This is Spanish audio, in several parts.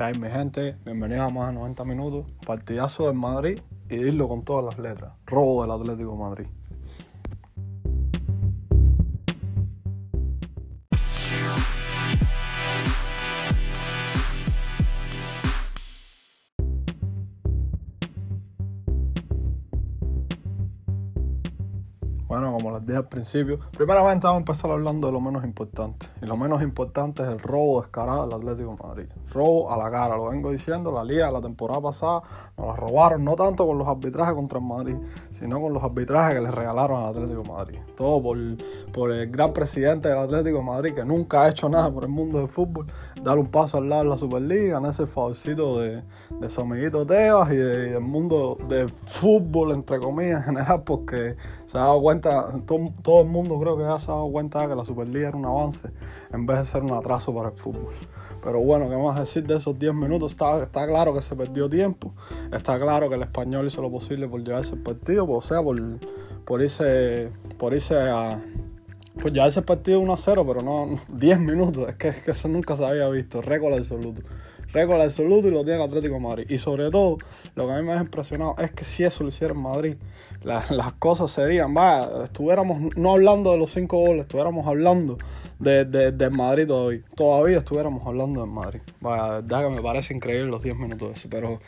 Que hay mi gente, bienvenidos a más de 90 minutos. Partidazo del Madrid y irlo con todas las letras. Robo del Atlético Madrid. Bueno, como les dije al principio, primeramente vamos a empezar hablando de lo menos importante. Y lo menos importante es el robo descarado del Atlético Madrid. Robo a la cara, lo vengo diciendo, la liga la temporada pasada nos la robaron, no tanto con los arbitrajes contra el Madrid, sino con los arbitrajes que les regalaron al Atlético Madrid. Todo por, el gran presidente del Atlético Madrid que nunca ha hecho nada por el mundo del fútbol, dar un paso al lado de la Superliga, en ese favorcito de, de su amiguito Tebas y, de- y del mundo del fútbol, entre comillas, en general, porque se ha dado cuenta, todo, el mundo creo que se ha dado cuenta de que la Superliga era un avance en vez de ser un atraso para el fútbol. Pero bueno, ¿qué a decir de esos 10 minutos? Está, está claro que se perdió tiempo, está claro que el español hizo lo posible por llevarse el partido, o sea, por, por irse, por irse a, pues ya ese partido 1 a 0, pero no 10 minutos. Es que, es que eso nunca se había visto. Récord absoluto. Récord absoluto y lo tiene el Atlético de Madrid. Y sobre todo, lo que a mí me ha impresionado es que si eso lo hiciera en Madrid, la- las cosas serían, vaya, estuviéramos no hablando de los 5 goles, estuviéramos hablando de, de, del Madrid todavía. Todavía estuviéramos hablando del Madrid. Vaya, de verdad que me parece increíble los 10 minutos de eso. Pero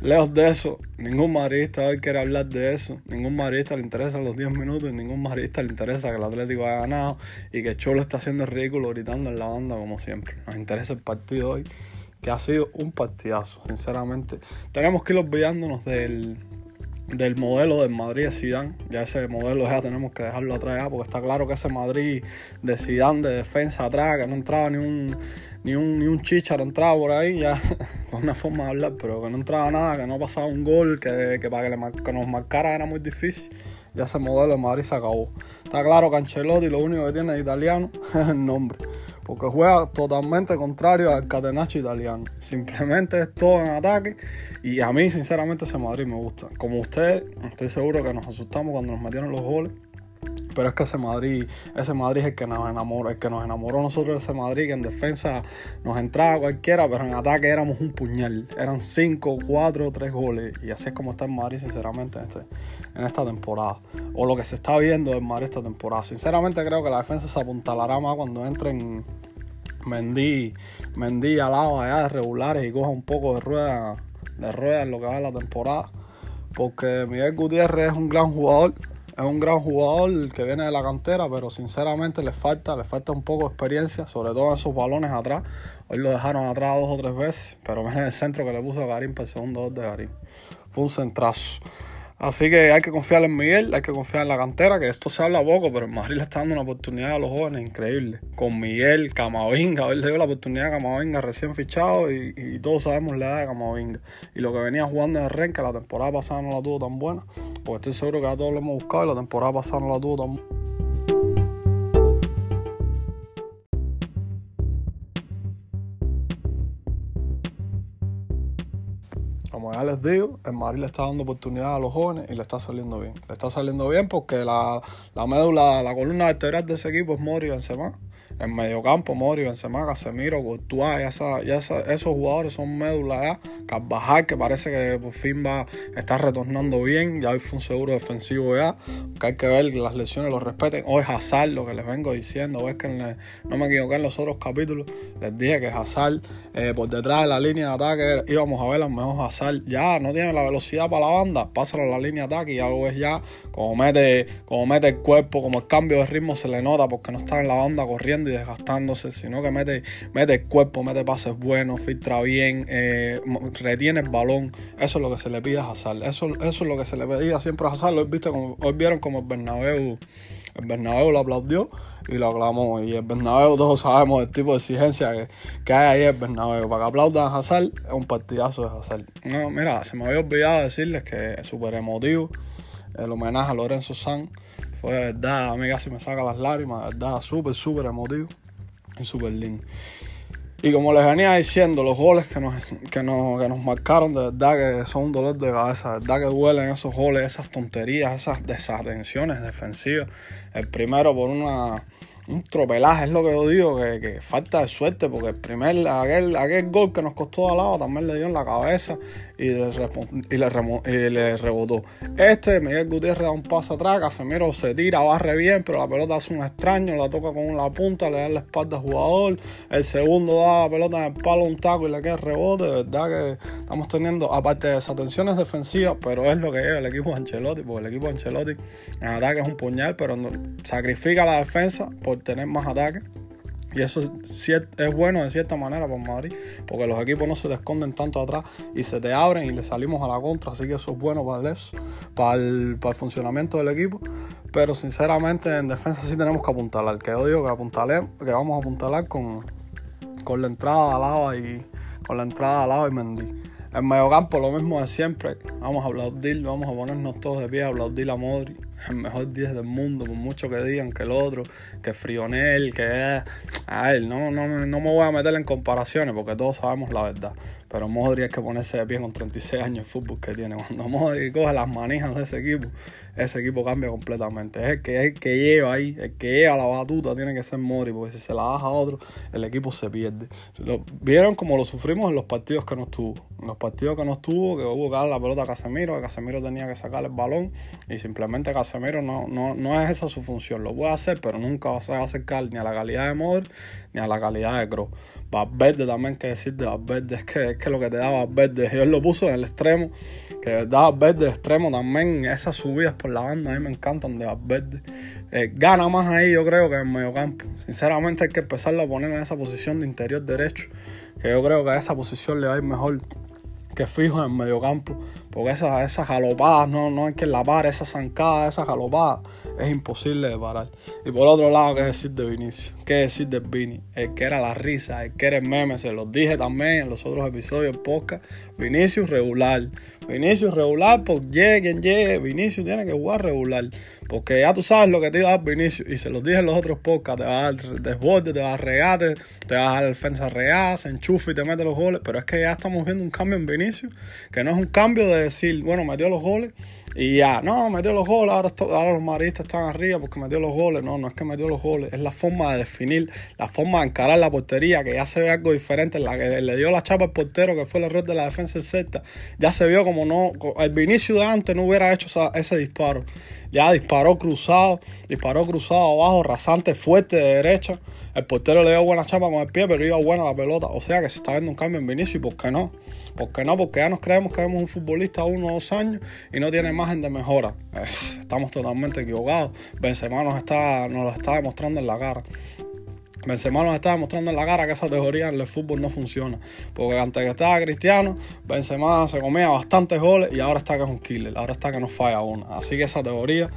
lejos de eso, ningún madridista hoy quiere hablar de eso. Ningún madridista le interesan los 10 minutos ningún madridista le interesa que el Atlético haya ganado y que Cholo está haciendo el ridículo gritando en la banda como siempre. Nos interesa el partido hoy, que ha sido un partidazo, sinceramente. Tenemos que ir olvidándonos del, del modelo del Madrid de Zidane. Ya ese modelo ya tenemos que dejarlo atrás porque está claro que ese Madrid de Zidane de defensa atrás, que no entraba ni un ni un, ni un chicharo entraba por ahí, ya con una forma de hablar, pero que no entraba nada, que no pasaba un gol, que, que para que nos marcara era muy difícil. Ya ese modelo de Madrid se acabó. Está claro que Ancelotti lo único que tiene de italiano es el nombre. Porque juega totalmente contrario al catenaccio italiano. Simplemente es todo en ataque. Y a mí, sinceramente, ese Madrid me gusta. Como ustedes, estoy seguro que nos asustamos cuando nos metieron los goles. Pero es que ese Madrid, ese Madrid es el que nos enamoró, el que nos enamoró a nosotros ese Madrid, que en defensa nos entraba cualquiera, pero en ataque éramos un puñal. Eran 5, 4, 3 goles. Y así es como está el Madrid, sinceramente, en, este, en esta temporada. O lo que se está viendo del Madrid esta temporada. Sinceramente creo que la defensa se apuntalará más cuando entren Mendy, Mendy al lado allá de regulares y coja un poco de rueda, de rueda en lo que va de la temporada. Porque Miguel Gutiérrez es un gran jugador, es un gran jugador que viene de la cantera, pero sinceramente le falta, le falta un poco de experiencia, sobre todo en esos balones atrás. Hoy lo dejaron atrás dos o tres veces, pero miren el centro que le puso a Garín para el segundo gol de Garín. Fue un centrazo. Así que hay que confiar en Miguel, hay que confiar en la cantera, que esto se habla poco, pero el Madrid le está dando una oportunidad a los jóvenes increíble. Con Miguel, Camavinga, hoy le dio la oportunidad a Camavinga recién fichado y, todos sabemos la edad de Camavinga. Y lo que venía jugando en el Renca la temporada pasada no la tuvo tan buena, porque estoy seguro que a todos lo hemos buscado y la temporada pasada no la tuvo tan Como les digo, el Madrid le está dando oportunidad a los jóvenes y le está saliendo bien. Le está saliendo bien porque la, la médula, la columna vertebral de ese equipo es Mori y Benzema. En mediocampo, Mori, Benzema, Casemiro, Courtois, ya, esa- ya esos jugadores son médula ya. Carvajal, que parece que por fin va a estar retornando bien. Ya hoy fue un seguro defensivo ya. Que hay que ver que las lesiones lo respeten. Hoy es Hazard, lo que les vengo diciendo. Ves que no me equivoqué en los otros capítulos. Les dije que Hazard, eh, por detrás de la línea de ataque, íbamos a ver al mejor Hazard. Ya no tiene la velocidad para la banda. Pásalo la línea de ataque y ya lo ya. Como mete, como mete el cuerpo, como el cambio de ritmo se le nota porque no está en la banda corriendo y desgastándose, sino que mete, mete el cuerpo, mete pases buenos, filtra bien, eh, retiene el balón. Eso es lo que se le pide a Hazard. Eso, eso es lo que se le pedía siempre a Hazard. Hoy, viste hoy vieron como el Bernabéu, el Bernabéu lo aplaudió y lo aclamó. Y el Bernabéu, todos sabemos el tipo de exigencia que, que hay ahí en el Bernabéu. Para que aplaudan a Hazard, es un partidazo de Hazard. No, mira, se me había olvidado decirles que es súper emotivo el homenaje a Lorenzo San. Fue de verdad, a mí casi me saca las lágrimas, de verdad, súper, súper emotivo y súper lindo. Y como les venía diciendo, los goles que nos, que, nos, que nos marcaron, de verdad que son un dolor de cabeza, de verdad que duelen esos goles, esas tonterías, esas desatenciones defensivas. El primero por una un tropelaje, es lo que yo digo, que, falta de suerte, porque el primer, aquel, aquel gol que nos costó al lado también le dio en la cabeza y le, rebotó. Este, Miguel Gutiérrez da un paso atrás, Casemiro se tira, barre bien, pero la pelota hace un extraño, la toca con la punta, le da la espalda al jugador, el segundo da la pelota en el palo un taco y le queda el rebote, de verdad que estamos teniendo, aparte de desatenciones defensivas, pero es lo que es el equipo de Ancelotti, porque el equipo de Ancelotti en ataque es un puñal, pero sacrifica la defensa tener más ataque. Y eso es bueno de cierta manera para Madrid, porque los equipos no se te esconden tanto atrás y se te abren y le salimos a la contra, así que eso es bueno para eso, para el, para el funcionamiento del equipo. Pero sinceramente en defensa sí tenemos que apuntalar, que yo digo que apuntalar, que vamos a apuntalar con, con la entrada al lado y con la entrada lado y Mendy. En mediocampo lo mismo de siempre, vamos a aplaudir, vamos a ponernos todos de pie a aplaudir a Modri el mejor 10 del mundo, por mucho que digan que el otro, que Frionel, que es. A él, no, no, no me voy a meter en comparaciones porque todos sabemos la verdad. Pero Modri hay que ponerse de pie con 36 años de fútbol que tiene. Cuando Modri coge las manijas de ese equipo, ese equipo cambia completamente. Es el que, el que lleva ahí, el que lleva la batuta tiene que ser Modri, porque si se la baja a otro, el equipo se pierde. Vieron como lo sufrimos en los partidos que nos tuvo. En los partidos que nos tuvo, que hubo que dar la pelota a Casemiro, que Casemiro tenía que sacar el balón y simplemente Casemiro no, no, no es esa su función. Lo puede hacer, pero nunca va a acercar ni a la calidad de Modri ni a la calidad de Kroos. Valverde también, que decir de Valverde, es que, es que lo que te da Valverde, él lo puso en el extremo, que de verdad Valverde de extremo también, esas subidas por la banda a mí me encantan de Valverde. Eh, gana más ahí yo creo que en medio campo. Sinceramente hay que empezarlo a poner en esa posición de interior derecho, que yo creo que a esa posición le va mejor que fijo en el mediocampo, porque esas, esas galopadas no, no hay que lapar, esas zancadas, esas galopadas, es imposible de parar. Y por otro lado, ¿qué decir de Vinicius? ¿Qué decir de Vini? El que era la risa, el que era el meme, se los dije también en los otros episodios del podcast. Vinicius regular. Vinicius regular, pues llegue quien llegue, Vinicius tiene que jugar regular. Porque ya tú sabes lo que te iba a dar Vinicius. Y se los dije en los otros podcasts. Te va a dar desborde, te va a regate, te va a dar defensa regada, se enchufa y te mete los goles. Pero es que ya estamos viendo un cambio en Vinicius. Que no es un cambio de decir, bueno, metió los goles y ya, no, metió los goles, ahora, los maristas están arriba porque metió los goles. No, no es que metió los goles, es la forma de definir, la forma de encarar la portería, que ya se ve algo diferente. En la que le dio la chapa al portero, que fue el error de la defensa del ya se vio como no, el Vinicio de antes no hubiera hecho ese disparo. Ya disparó cruzado, disparó cruzado abajo, rasante, fuerte de derecha. El portero le dio buena chapa con el pie, pero iba buena la pelota. O sea que se está viendo un cambio en Vinicio, ¿y por qué no? ¿Por qué no? Porque ya nos creemos que vemos un futbolista uno o dos años y no tiene imagen de mejora. estamos totalmente equivocados. Benzema nos, está, nos lo está demostrando en la cara. Benzema nos está demostrando en la cara que esa teoría en el fútbol no funciona. Porque antes que estaba Cristiano, Benzema se comía bastantes goles y ahora está que es un killer. Ahora está que no falla una. Así que esa teoría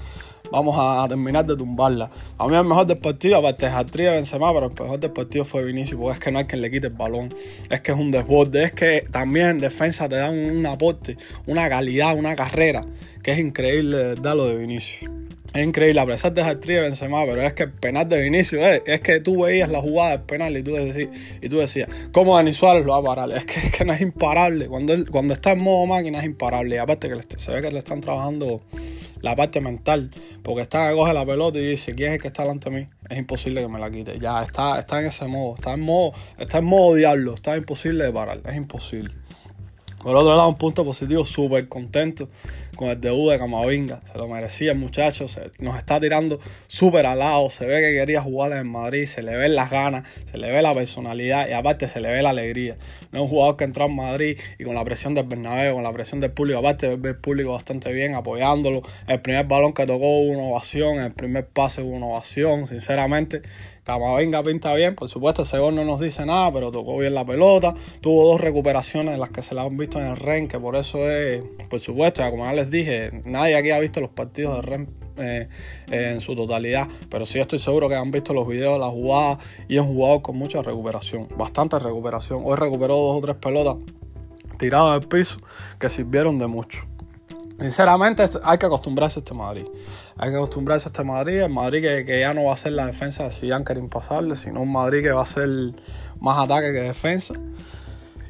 vamos a, terminar de tumbarla. A mí el mejor del partido, aparte de Benzema, pero el mejor del fue Vinicius, porque es que no hay quien le quite el balón. Es que es un desborde, es que también en defensa te dan un aporte, una calidad, una carrera, que es increíble, dar lo de Vinicius. Es increíble, a pesar de Hatria Benzema, pero es que el penal de Vinicius, eh, es que tú veías la jugada del penal y tú decías, y tú decías ¿cómo Dani Suárez lo va a parar? Es que, es que no es imparable. Cuando, él, cuando está en modo máquina es imparable. Y aparte que se ve que le están trabajando la parte mental, porque está que coge la pelota y dice, ¿quién es el que está delante de mí? Es imposible que me la quite. Ya está, está en ese modo, está en modo, está en modo diablo, está imposible de parar, es imposible. Por otro lado, un punto positivo, súper contento con el debut de Camavinga. Se lo merecía el muchacho, nos está tirando súper al lado. Se ve que quería jugar en Madrid, se le ven las ganas, se le ve la personalidad y aparte se le ve la alegría. No es un jugador que entró en Madrid y con la presión del Bernabéu, con la presión del público, aparte ve el público bastante bien apoyándolo. El primer balón que tocó hubo una ovación, el primer pase hubo una ovación, sinceramente. Camavinga pinta bien, por supuesto, ese gol no nos dice nada, pero tocó bien la pelota. Tuvo dos recuperaciones en las que se la han visto en el REN, que por eso es, por supuesto, como ya les dije, nadie aquí ha visto los partidos de REN eh, en su totalidad, pero sí estoy seguro que han visto los videos, las jugadas y han jugado con mucha recuperación, bastante recuperación. Hoy recuperó dos o tres pelotas tiradas del piso que sirvieron de mucho. Sinceramente, hay que acostumbrarse a este Madrid. Hay que acostumbrarse a este Madrid. El Madrid que, ya no va a ser la defensa de Zidane que era sino un Madrid que va a ser más ataque que defensa.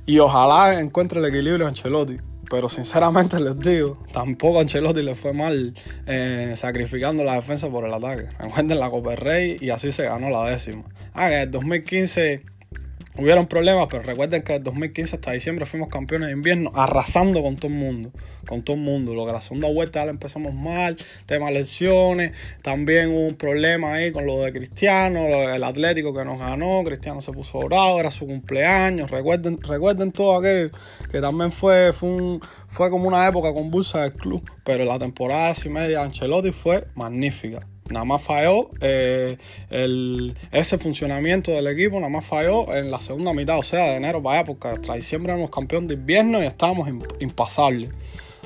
Y ojalá encuentre el equilibrio Ancelotti. Pero sinceramente les digo, tampoco a Ancelotti le fue mal eh, sacrificando la defensa por el ataque. Recuerden la Copa Rey y así se ganó la décima. Ah, que en 2015 Hubieron problemas, pero recuerden que en 2015 hasta diciembre fuimos campeones de invierno, arrasando con todo el mundo, con todo el mundo. Lo que la segunda vuelta ya la empezamos mal, tema lesiones, también hubo un problema ahí con lo de Cristiano, el Atlético que nos ganó, Cristiano se puso bravo, era su cumpleaños, recuerden, recuerden todo aquello, que también fue, fue, un, fue como una época convulsa del club, pero la temporada y media de Ancelotti fue magnífica. Nada más falló eh, el, ese funcionamiento del equipo, nada más falló en la segunda mitad, o sea, de enero para allá, porque hasta diciembre éramos campeón de invierno y estábamos impasables.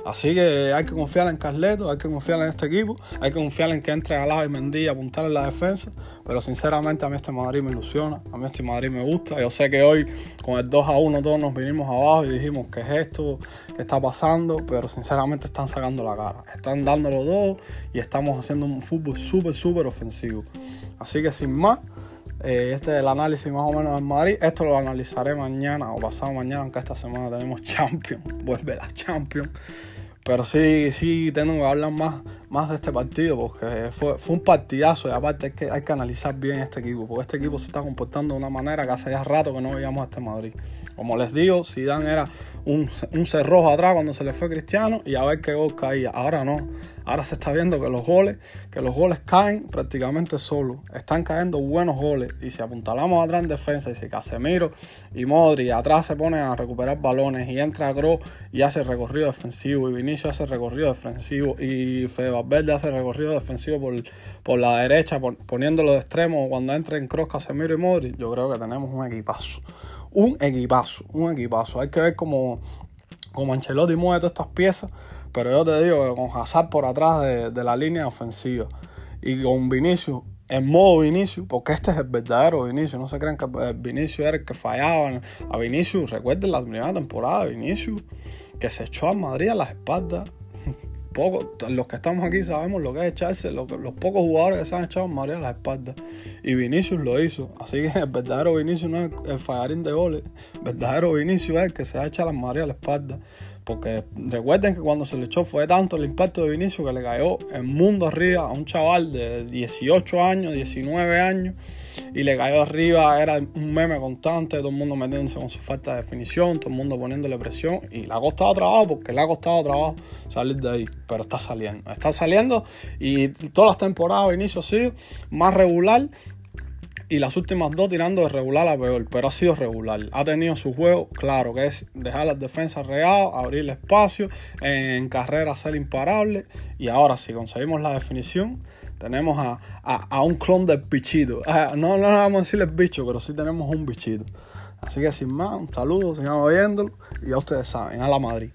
Así que hay que confiar en Carleto, hay que confiar en este equipo, hay que confiar en que entre Alaba y Mendy y apuntar en la defensa. Pero sinceramente a mí este Madrid me ilusiona, a mí este Madrid me gusta. Yo sé que hoy con el 2 a 1 todos nos vinimos abajo y dijimos qué es esto, qué está pasando, pero sinceramente están sacando la cara, están dándolo todo y estamos haciendo un fútbol súper, súper ofensivo. Así que sin más. Eh, este es el análisis más o menos del Madrid. Esto lo analizaré mañana o pasado mañana, aunque esta semana tenemos Champions. Vuelve la Champions. Pero sí, sí tengo que hablar más, más de este partido porque fue, un partidazo y aparte hay que, analizar bien este equipo porque este equipo se está comportando de una manera que hace ya rato que no veíamos a este Madrid. Como les digo, Zidane era un, un cerrojo atrás cuando se le fue Cristiano y a ver qué gol caía. Ahora no. Ahora se está viendo que los goles, que los goles caen prácticamente solos. Están cayendo buenos goles. Y si apuntalamos atrás en defensa y si Casemiro y Modri atrás se ponen a recuperar balones y entra Gro y hace recorrido defensivo y Vinicio hace recorrido defensivo y Fede Valverde hace recorrido defensivo por, por la derecha poniéndolo de extremo cuando entren Cross, Casemiro y Modri, yo creo que tenemos un equipazo un equipazo, un equipazo. Hay que ver cómo, cómo Ancelotti mueve todas estas piezas, pero yo te digo que con Hazard por atrás de, la línea ofensiva y con Vinicius en modo Vinicius, porque este es el verdadero Vinicius. No se crean que Vinicius era el que fallaba. A Vinicius, recuerden la primera temporada de Vinicius, que se echó a Madrid a las espaldas los que estamos aquí sabemos lo que es echarse, los pocos jugadores que se han echado a María a la espalda. Y Vinicius lo hizo. Así que el verdadero Vinicius no es el fallarín de goles. El verdadero Vinicius es el que se ha echado a María a la espalda. Porque recuerden que cuando se le echó fue tanto el impacto de Vinicius que le cayó el mundo arriba a un chaval de 18 años, 19 años. Y le cayó arriba, era un meme constante, todo el mundo metiéndose con su falta de definición, todo el mundo poniéndole presión. Y le ha costado trabajo porque le ha costado trabajo salir de ahí. Pero está saliendo, está saliendo. Y todas las temporadas Vinicius ha sido más regular y las últimas dos tirando de regular a peor, pero ha sido regular. Ha tenido su juego claro, que es dejar las defensas regadas, abrir espacio, en carrera ser imparable. Y ahora, si conseguimos la definición, tenemos a, un clon del bichito. Ah, no, no vamos a decir el bicho, pero sí tenemos un bichito. Así que sin más, un saludo, sigamos viéndolo y ya ustedes saben, a la Madrid.